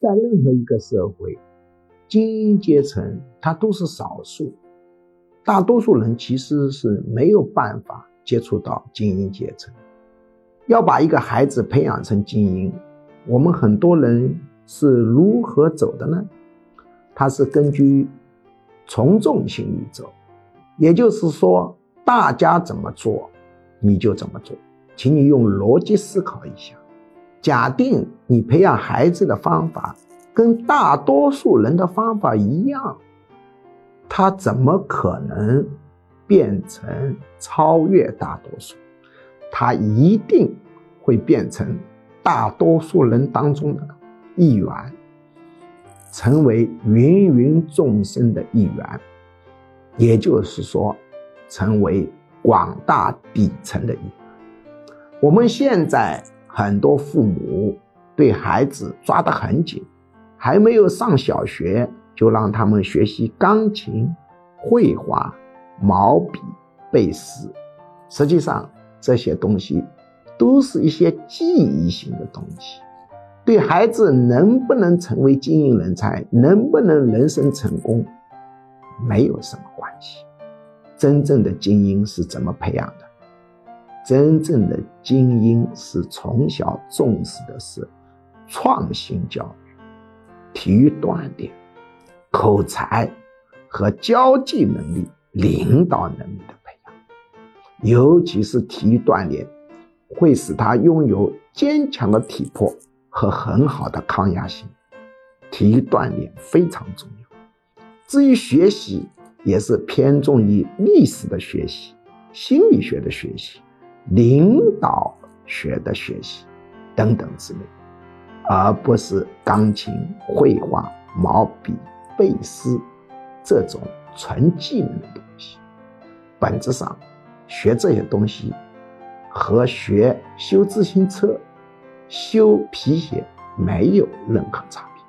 在任何一个社会，精英阶层它都是少数，大多数人其实是没有办法接触到精英阶层。要把一个孩子培养成精英，我们很多人是如何走的呢？他是根据从众心理走，也就是说，大家怎么做，你就怎么做。请你用逻辑思考一下。假定你培养孩子的方法跟大多数人的方法一样，他怎么可能变成超越大多数？他一定会变成大多数人当中的一员，成为芸芸众生的一员，也就是说，成为广大底层的一员。我们现在很多父母对孩子抓得很紧，还没有上小学就让他们学习钢琴、绘画、毛笔、背诗，实际上。这些东西都是一些记忆性的东西，对孩子能不能成为精英人才，能不能人生成功，没有什么关系。真正的精英是怎么培养的？真正的精英是从小重视的是创新教育、体育锻炼、口才和交际能力、领导能力的培养。尤其是体育锻炼，会使他拥有坚强的体魄和很好的抗压性。体育锻炼非常重要。至于学习，也是偏重于历史的学习、心理学的学习、领导学的学习等等之类，而不是钢琴、绘画、毛笔、背诗这种纯技能的东西。本质上。学这些东西，和学修自行车、修皮鞋没有任何差别。